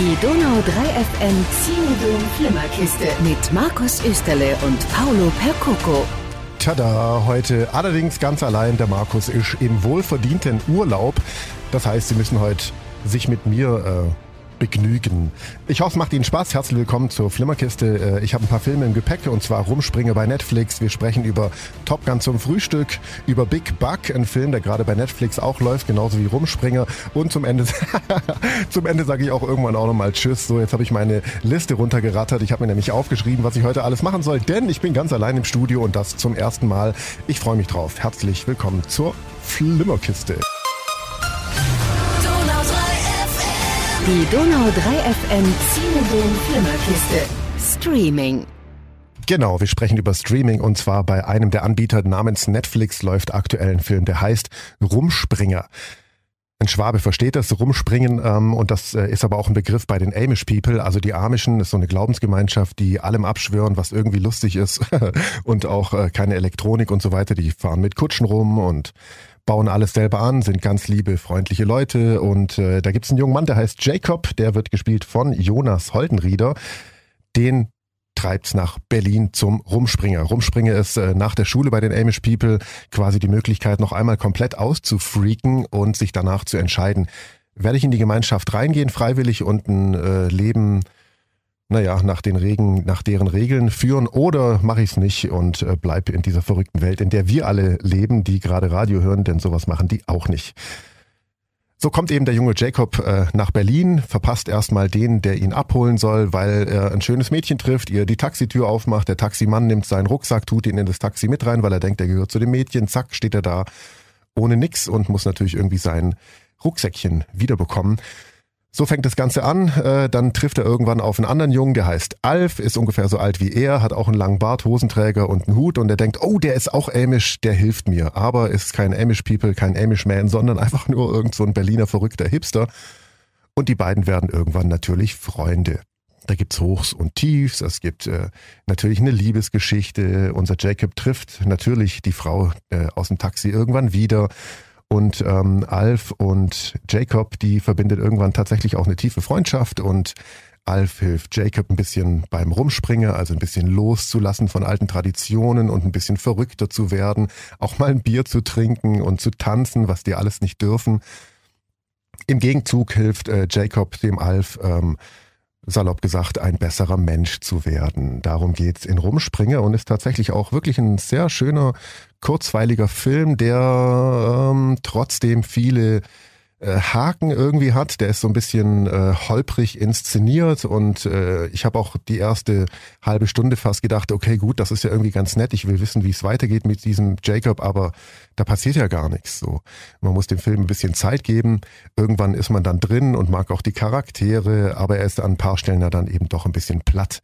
Die Donau 3 FM Zinedom Flimmerkiste mit Markus Österle und Paolo Percoco. Tada, heute allerdings ganz allein. Der Markus ist im wohlverdienten Urlaub. Das heißt, Sie müssen heute sich mit mir äh, begnügen. Ich hoffe, es macht Ihnen Spaß. Herzlich willkommen zur Flimmerkiste. Äh, ich habe ein paar Filme im Gepäck und zwar Rumspringe bei Netflix. Wir sprechen über Top Gun zum Frühstück, über Big Buck, ein Film, der gerade bei Netflix auch läuft, genauso wie Rumspringer. Und zum Ende, zum Ende sage ich auch irgendwann auch nochmal Tschüss. So, jetzt habe ich meine Liste runtergerattert. Ich habe mir nämlich aufgeschrieben, was ich heute alles machen soll, denn ich bin ganz allein im Studio und das zum ersten Mal. Ich freue mich drauf. Herzlich willkommen zur Flimmerkiste. Die Donau 3 FM Zinedom Flimmerkiste. Streaming. Genau, wir sprechen über Streaming und zwar bei einem der Anbieter namens Netflix läuft aktuell ein Film, der heißt Rumspringer. Ein Schwabe versteht das, rumspringen, ähm, und das äh, ist aber auch ein Begriff bei den Amish People. Also die Amischen ist so eine Glaubensgemeinschaft, die allem abschwören, was irgendwie lustig ist und auch äh, keine Elektronik und so weiter. Die fahren mit Kutschen rum und bauen alles selber an, sind ganz liebe, freundliche Leute. Und äh, da gibt's einen jungen Mann, der heißt Jacob, der wird gespielt von Jonas Holdenrieder. Den treibt's nach Berlin zum Rumspringer. Rumspringer ist äh, nach der Schule bei den Amish People quasi die Möglichkeit, noch einmal komplett auszufreaken und sich danach zu entscheiden, werde ich in die Gemeinschaft reingehen, freiwillig und ein äh, Leben naja, nach den Regen, nach deren Regeln führen oder mache ich es nicht und äh, bleib in dieser verrückten Welt, in der wir alle leben, die gerade Radio hören, denn sowas machen die auch nicht. So kommt eben der junge Jacob äh, nach Berlin, verpasst erstmal den, der ihn abholen soll, weil er ein schönes Mädchen trifft, ihr die Taxitür aufmacht, der Taximann nimmt seinen Rucksack, tut ihn in das Taxi mit rein, weil er denkt, er gehört zu dem Mädchen, zack, steht er da ohne nix und muss natürlich irgendwie sein Rucksäckchen wiederbekommen. So fängt das Ganze an. Äh, dann trifft er irgendwann auf einen anderen Jungen, der heißt Alf, ist ungefähr so alt wie er, hat auch einen langen Bart, Hosenträger und einen Hut und er denkt, oh, der ist auch Amish, der hilft mir. Aber ist kein Amish People, kein Amish Man, sondern einfach nur irgend so ein Berliner verrückter Hipster. Und die beiden werden irgendwann natürlich Freunde. Da gibt's Hochs und Tiefs, es gibt äh, natürlich eine Liebesgeschichte. Unser Jacob trifft natürlich die Frau äh, aus dem Taxi irgendwann wieder und ähm, Alf und Jacob, die verbindet irgendwann tatsächlich auch eine tiefe Freundschaft und Alf hilft Jacob ein bisschen beim Rumspringen, also ein bisschen loszulassen von alten Traditionen und ein bisschen verrückter zu werden, auch mal ein Bier zu trinken und zu tanzen, was die alles nicht dürfen. Im Gegenzug hilft äh, Jacob dem Alf, ähm, salopp gesagt, ein besserer Mensch zu werden. Darum geht's in Rumspringe und ist tatsächlich auch wirklich ein sehr schöner, kurzweiliger Film, der ähm, trotzdem viele äh, Haken irgendwie hat. Der ist so ein bisschen äh, holprig inszeniert und äh, ich habe auch die erste halbe Stunde fast gedacht, okay, gut, das ist ja irgendwie ganz nett. Ich will wissen, wie es weitergeht mit diesem Jacob, aber da passiert ja gar nichts. So, man muss dem Film ein bisschen Zeit geben. Irgendwann ist man dann drin und mag auch die Charaktere, aber er ist an ein paar Stellen ja dann eben doch ein bisschen platt.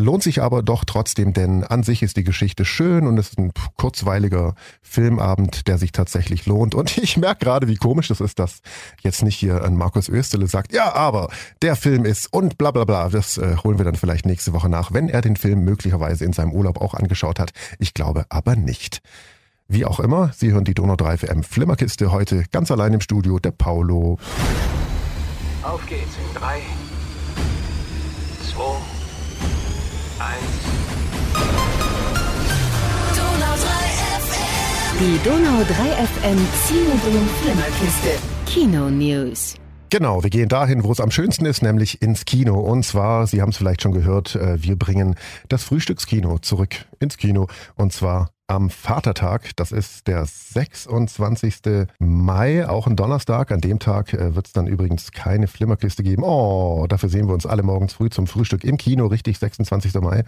Lohnt sich aber doch trotzdem, denn an sich ist die Geschichte schön und es ist ein kurzweiliger Filmabend, der sich tatsächlich lohnt. Und ich merke gerade, wie komisch das ist, dass jetzt nicht hier ein Markus Österle sagt, ja, aber der Film ist und bla bla bla. Das äh, holen wir dann vielleicht nächste Woche nach, wenn er den Film möglicherweise in seinem Urlaub auch angeschaut hat. Ich glaube aber nicht. Wie auch immer, Sie hören die Donau 3 FM Flimmerkiste heute ganz allein im Studio, der Paulo. Auf geht's in 3, 2, Die Donau 3 FM Zinedom Flimmerkiste. Kino News. Genau, wir gehen dahin, wo es am schönsten ist, nämlich ins Kino. Und zwar, Sie haben es vielleicht schon gehört, äh, wir bringen das Frühstückskino zurück ins Kino. Und zwar am Vatertag. Das ist der 26. Mai, auch ein Donnerstag. An dem Tag äh, wird es dann übrigens keine Flimmerkiste geben. Oh, dafür sehen wir uns alle morgens früh zum Frühstück im Kino, richtig, 26. Mai.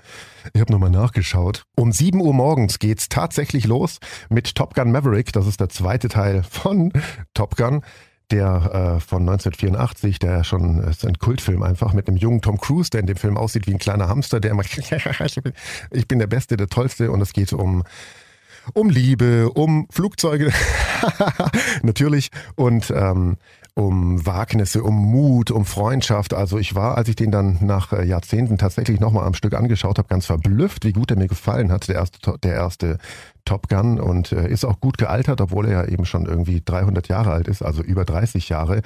Ich habe nochmal nachgeschaut. Um 7 Uhr morgens geht's tatsächlich los mit Top Gun Maverick. Das ist der zweite Teil von Top Gun der äh, von 1984, der schon ist ein Kultfilm einfach mit einem jungen Tom Cruise, der in dem Film aussieht wie ein kleiner Hamster, der immer ich bin der Beste, der Tollste und es geht um um Liebe, um Flugzeuge. Natürlich. Und ähm, um Wagnisse, um Mut, um Freundschaft. Also ich war, als ich den dann nach äh, Jahrzehnten tatsächlich nochmal am Stück angeschaut habe, ganz verblüfft, wie gut er mir gefallen hat, der erste, der erste Top Gun und äh, ist auch gut gealtert, obwohl er ja eben schon irgendwie 300 Jahre alt ist, also über 30 Jahre.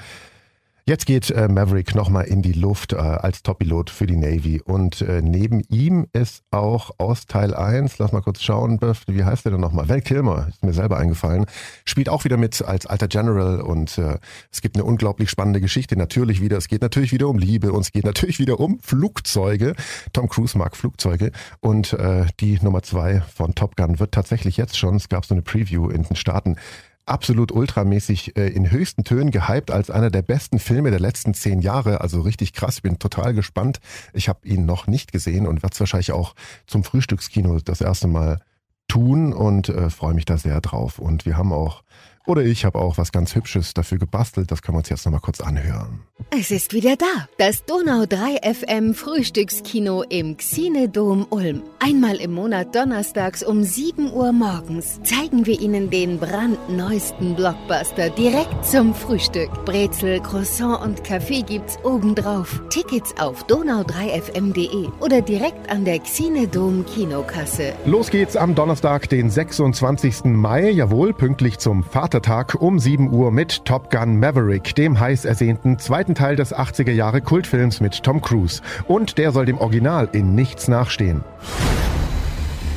Jetzt geht äh, Maverick nochmal in die Luft äh, als Top-Pilot für die Navy. Und äh, neben ihm ist auch aus Teil 1, lass mal kurz schauen, wie heißt der denn nochmal? Val Kilmer, ist mir selber eingefallen, spielt auch wieder mit als alter General und äh, es gibt eine unglaublich spannende Geschichte. Natürlich wieder, es geht natürlich wieder um Liebe und es geht natürlich wieder um Flugzeuge. Tom Cruise mag Flugzeuge und äh, die Nummer zwei von Top Gun wird tatsächlich jetzt schon, es gab so eine Preview in den Staaten, absolut ultramäßig äh, in höchsten Tönen gehypt als einer der besten Filme der letzten zehn Jahre. Also richtig krass. Bin total gespannt. Ich habe ihn noch nicht gesehen und werde es wahrscheinlich auch zum Frühstückskino das erste Mal tun und äh, freue mich da sehr drauf. Und wir haben auch oder ich habe auch was ganz Hübsches dafür gebastelt. Das können wir uns jetzt nochmal kurz anhören. Es ist wieder da. Das Donau 3 FM Frühstückskino im Xinedom Ulm. Einmal im Monat donnerstags um 7 Uhr morgens zeigen wir Ihnen den brandneuesten Blockbuster direkt zum Frühstück. Brezel, Croissant und Kaffee gibt's obendrauf. Tickets auf donau3fm.de oder direkt an der Xinedom Kinokasse. Los geht's am Donnerstag, den 26. Mai. Jawohl, pünktlich zum Vater Vatertag um 7 Uhr mit Top Gun Maverick, dem heiß ersehnten zweiten Teil des 80er Jahre Kultfilms mit Tom Cruise. Und der soll dem Original in nichts nachstehen.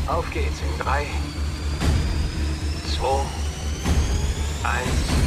Auf geht's in 3, 2, 1.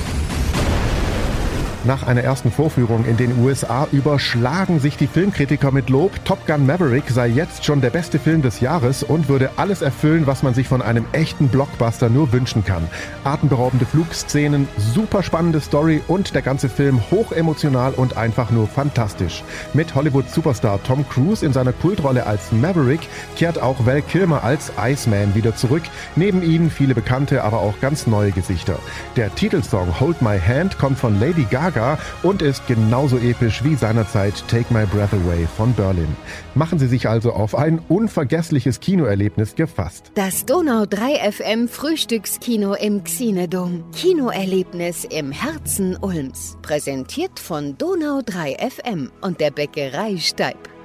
Nach einer ersten Vorführung in den USA überschlagen sich die Filmkritiker mit Lob. Top Gun Maverick sei jetzt schon der beste Film des Jahres und würde alles erfüllen, was man sich von einem echten Blockbuster nur wünschen kann. Atemberaubende Flugszenen, super spannende Story und der ganze Film hochemotional und einfach nur fantastisch. Mit Hollywood-Superstar Tom Cruise in seiner Kultrolle als Maverick kehrt auch Val Kilmer als Iceman wieder zurück. Neben ihnen viele bekannte, aber auch ganz neue Gesichter. Der Titelsong Hold My Hand kommt von Lady Gaga Gaga und ist genauso episch wie seinerzeit Take My Breath Away von Berlin. Machen Sie sich also auf ein unvergessliches Kinoerlebnis gefasst. Das Donau 3 FM Frühstückskino im Xinedom. Kinoerlebnis im Herzen Ulms. Präsentiert von Donau 3 FM und der Bäckerei Steib.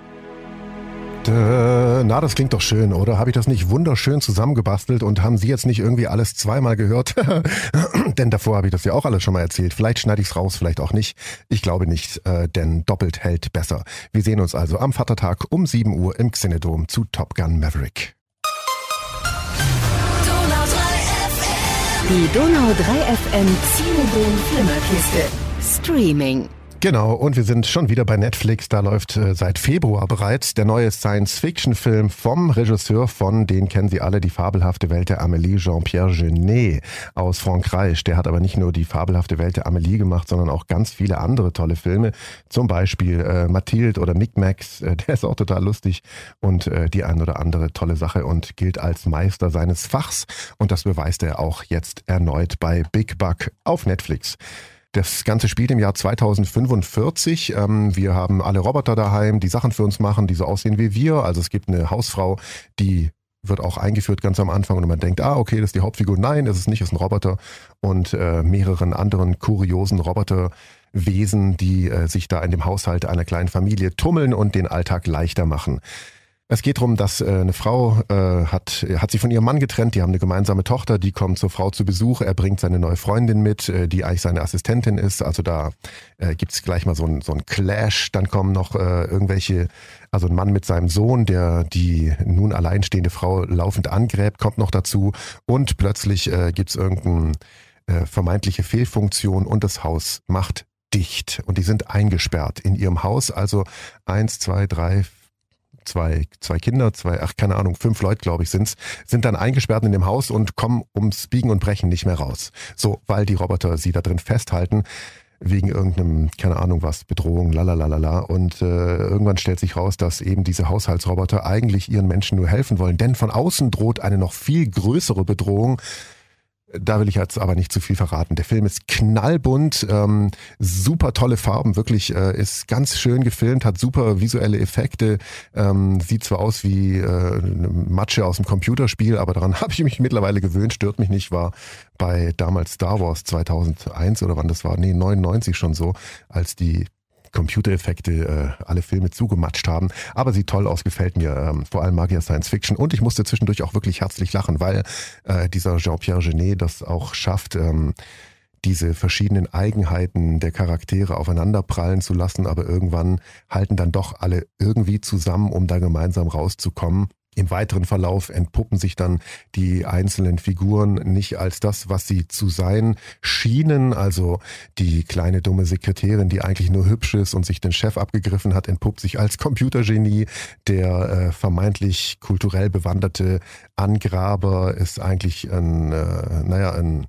Na, das klingt doch schön, oder? Habe ich das nicht wunderschön zusammengebastelt und haben Sie jetzt nicht irgendwie alles zweimal gehört? denn davor habe ich das ja auch alles schon mal erzählt. Vielleicht schneide ich es raus, vielleicht auch nicht. Ich glaube nicht, äh, denn doppelt hält besser. Wir sehen uns also am Vatertag um 7 Uhr im Xenedom zu Top Gun Maverick. Die Donau 3 FM Xenodom. Streaming. Genau, und wir sind schon wieder bei Netflix. Da läuft äh, seit Februar bereits der neue Science-Fiction-Film vom Regisseur von, den kennen Sie alle, die fabelhafte Welt der Amélie, Jean-Pierre Genet aus Frankreich. Der hat aber nicht nur die fabelhafte Welt der Amélie gemacht, sondern auch ganz viele andere tolle Filme. Zum Beispiel äh, Mathilde oder Micmacs, äh, der ist auch total lustig und äh, die ein oder andere tolle Sache und gilt als Meister seines Fachs. Und das beweist er auch jetzt erneut bei Big Buck auf Netflix. Das Ganze spielt im Jahr 2045. Ähm, wir haben alle Roboter daheim, die Sachen für uns machen, die so aussehen wie wir. Also es gibt eine Hausfrau, die wird auch eingeführt ganz am Anfang und man denkt, ah, okay, das ist die Hauptfigur. Nein, ist nicht, das ist ein Roboter und äh, mehreren anderen kuriosen Roboterwesen, die äh, sich da in dem Haushalt einer kleinen Familie tummeln und den Alltag leichter machen. Es geht darum, dass äh, eine Frau äh, hat, hat sich von ihrem Mann getrennt, die haben eine gemeinsame Tochter, die kommt zur Frau zu Besuch, er bringt seine neue Freundin mit, äh, die eigentlich seine Assistentin ist. Also da äh, gibt's gleich mal so ein, so Clash. Dann kommen noch äh, irgendwelche, also ein Mann mit seinem Sohn, der die nun alleinstehende Frau laufend angräbt, kommt noch dazu. Und plötzlich äh, gibt's irgendeine äh, vermeintliche Fehlfunktion und das Haus macht dicht. Und die sind eingesperrt in ihrem Haus. Also eins, zwei, drei, zwei, zwei Kinder, zwei, ach keine Ahnung, fünf Leute, glaube ich, sind's, sind dann eingesperrt in dem Haus und kommen ums Biegen und Brechen nicht mehr raus. So, weil die Roboter sie da drin festhalten wegen irgendeinem, keine Ahnung was, Bedrohung, lalalala. Und äh, irgendwann stellt sich raus, dass eben diese Haushaltsroboter eigentlich ihren Menschen nur helfen wollen. Denn von außen droht eine noch viel größere Bedrohung, da will ich jetzt aber nicht zu viel verraten. Der Film ist knallbunt, ähm, super tolle Farben, wirklich äh, ist ganz schön gefilmt, hat super visuelle Effekte, ähm, sieht zwar aus wie äh, Matsche aus dem Computerspiel, aber daran habe ich mich mittlerweile gewöhnt, stört mich nicht, war bei damals Star Wars 2001 oder wann das war, nee 99 schon so, als die Computereffekte äh, alle Filme zugematscht haben. Aber sieht toll aus, gefällt mir. Ähm, vor allem mag ich ja Science Fiction. Und ich musste zwischendurch auch wirklich herzlich lachen, weil äh, dieser Jean-Pierre Genet das auch schafft, ähm, diese verschiedenen Eigenheiten der Charaktere aufeinanderprallen zu lassen, aber irgendwann halten dann doch alle irgendwie zusammen, um da gemeinsam rauszukommen. Im weiteren Verlauf entpuppen sich dann die einzelnen Figuren nicht als das, was sie zu sein schienen. Also die kleine dumme Sekretärin, die eigentlich nur hübsch ist und sich den Chef abgegriffen hat, entpuppt sich als Computergenie. Der äh, vermeintlich kulturell bewanderte Angraber ist eigentlich ein, äh, naja, ein,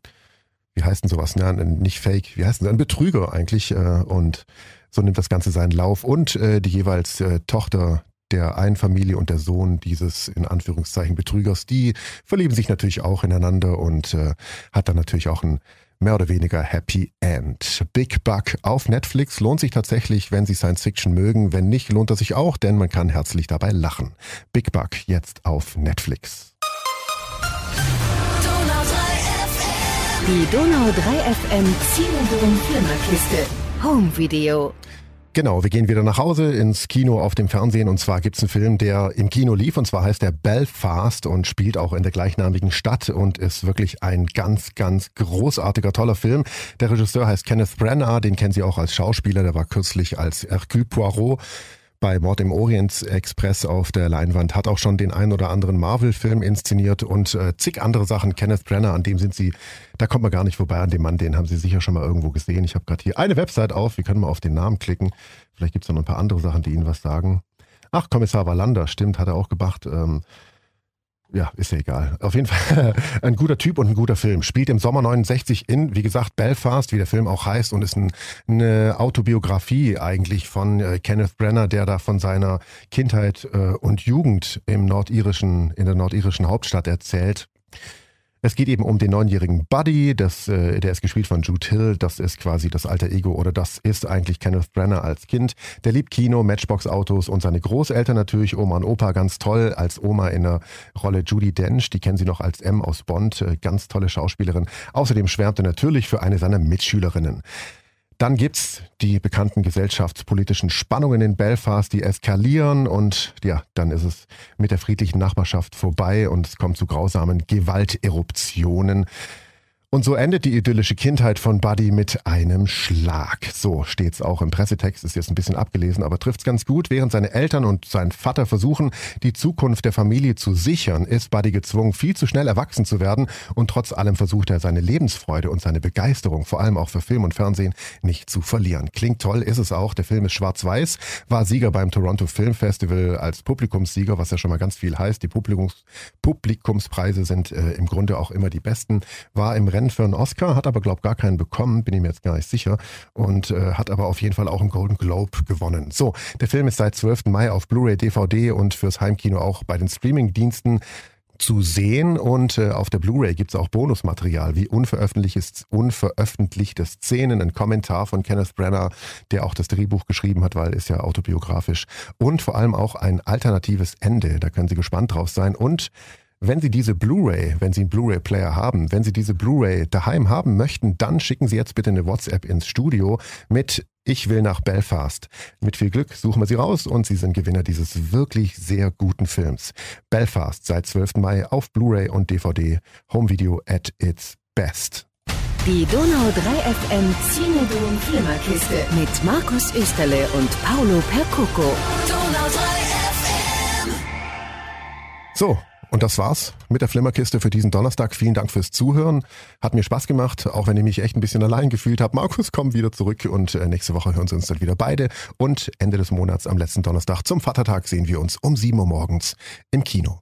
wie heißt denn sowas? Ne? Ein, nicht Fake, wie heißt denn ein Betrüger eigentlich. Äh, und so nimmt das Ganze seinen Lauf. Und äh, die jeweils äh, Tochter der einen Familie und der Sohn dieses in Anführungszeichen Betrügers, die verlieben sich natürlich auch ineinander und äh, hat dann natürlich auch ein mehr oder weniger Happy End. Big Buck auf Netflix lohnt sich tatsächlich, wenn Sie Science Fiction mögen. Wenn nicht, lohnt er sich auch, denn man kann herzlich dabei lachen. Big Buck jetzt auf Netflix. Die Donau 3 FM Cinedoom Flimmerkiste Home Video. Genau, wir gehen wieder nach Hause ins Kino auf dem Fernsehen. Und zwar gibt's einen Film, der im Kino lief. Und zwar heißt der Belfast und spielt auch in der gleichnamigen Stadt und ist wirklich ein ganz, ganz großartiger, toller Film. Der Regisseur heißt Kenneth Branagh, den kennen Sie auch als Schauspieler, der war kürzlich als Hercule Poirot bei Mord im Orient Express auf der Leinwand, hat auch schon den ein oder anderen Marvel-Film inszeniert und äh, zig andere Sachen. Kenneth Brenner, an dem sind Sie, da kommt man gar nicht vorbei an dem Mann, den haben Sie sicher schon mal irgendwo gesehen. Ich habe gerade hier eine Website auf, wir können mal auf den Namen klicken. Vielleicht gibt es noch ein paar andere Sachen, die Ihnen was sagen. Ach, Kommissar Wallander, stimmt, hat er auch gemacht. Ähm, ja, ist ja egal. Auf jeden Fall ein guter Typ und ein guter Film. Spielt im Sommer 69 in, wie gesagt, Belfast, wie der Film auch heißt, und ist ein, eine Autobiografie eigentlich von äh, Kenneth Brenner, der da von seiner Kindheit äh, und Jugend im nordirischen, in der nordirischen Hauptstadt erzählt. Es geht eben um den neunjährigen Buddy, das, äh, der ist gespielt von Jude Hill, das ist quasi das alter Ego oder das ist eigentlich Kenneth Brenner als Kind. Der liebt Kino, Matchbox-Autos und seine Großeltern natürlich, Oma und Opa ganz toll, als Oma in der Rolle Judy Dench, die kennen Sie noch als M aus Bond, äh, ganz tolle Schauspielerin. Außerdem schwärmt er natürlich für eine seiner Mitschülerinnen. Dann gibt's die bekannten gesellschaftspolitischen Spannungen in Belfast, die eskalieren und ja, dann ist es mit der friedlichen Nachbarschaft vorbei und es kommt zu grausamen Gewalteruptionen. Und so endet die idyllische Kindheit von Buddy mit einem Schlag. So steht's auch im Pressetext, ist jetzt ein bisschen abgelesen, aber trifft's ganz gut. Während seine Eltern und sein Vater versuchen, die Zukunft der Familie zu sichern, ist Buddy gezwungen, viel zu schnell erwachsen zu werden und trotz allem versucht er seine Lebensfreude und seine Begeisterung, vor allem auch für Film und Fernsehen, nicht zu verlieren. Klingt toll, ist es auch. Der Film ist schwarz-weiß, war Sieger beim Toronto Film Festival als Publikumssieger, was ja schon mal ganz viel heißt. Die Publikums Publikumspreise sind äh, im Grunde auch immer die besten. War im Rennen für einen Oscar, hat aber, glaube gar keinen bekommen, bin ich mir jetzt gar nicht sicher. Und äh, hat aber auf jeden Fall auch einen Golden Globe gewonnen. So, der Film ist seit 12. Mai auf Blu-ray, DVD und fürs Heimkino auch bei den Streaming-Diensten zu sehen und äh, auf der Blu-ray gibt es auch Bonusmaterial wie unveröffentlichte, unveröffentlichte Szenen, ein Kommentar von Kenneth Brenner, der auch das Drehbuch geschrieben hat, weil ist ja autobiografisch und vor allem auch ein alternatives Ende, da können Sie gespannt drauf sein und wenn Sie diese Blu-ray, wenn Sie einen Blu-ray-Player haben, wenn Sie diese Blu-ray daheim haben möchten, dann schicken Sie jetzt bitte eine WhatsApp ins Studio mit Ich will nach Belfast. Mit viel Glück suchen wir Sie raus und Sie sind Gewinner dieses wirklich sehr guten Films. Belfast seit 12. Mai auf Blu-ray und DVD. Home Video at its best. Die Donau 3 FM Cinedom Flimmerkiste mit Markus Österle und Paolo Percoco. Donau 3 FM. So, und das war's mit der Flimmerkiste für diesen Donnerstag. Vielen Dank fürs Zuhören. Hat mir Spaß gemacht, auch wenn ich mich echt ein bisschen allein gefühlt habe. Markus kommt wieder zurück und äh, nächste Woche hören Sie uns dann wieder beide. Und Ende des Monats am letzten Donnerstag zum Vatertag sehen wir uns um 7 Uhr morgens im Kino.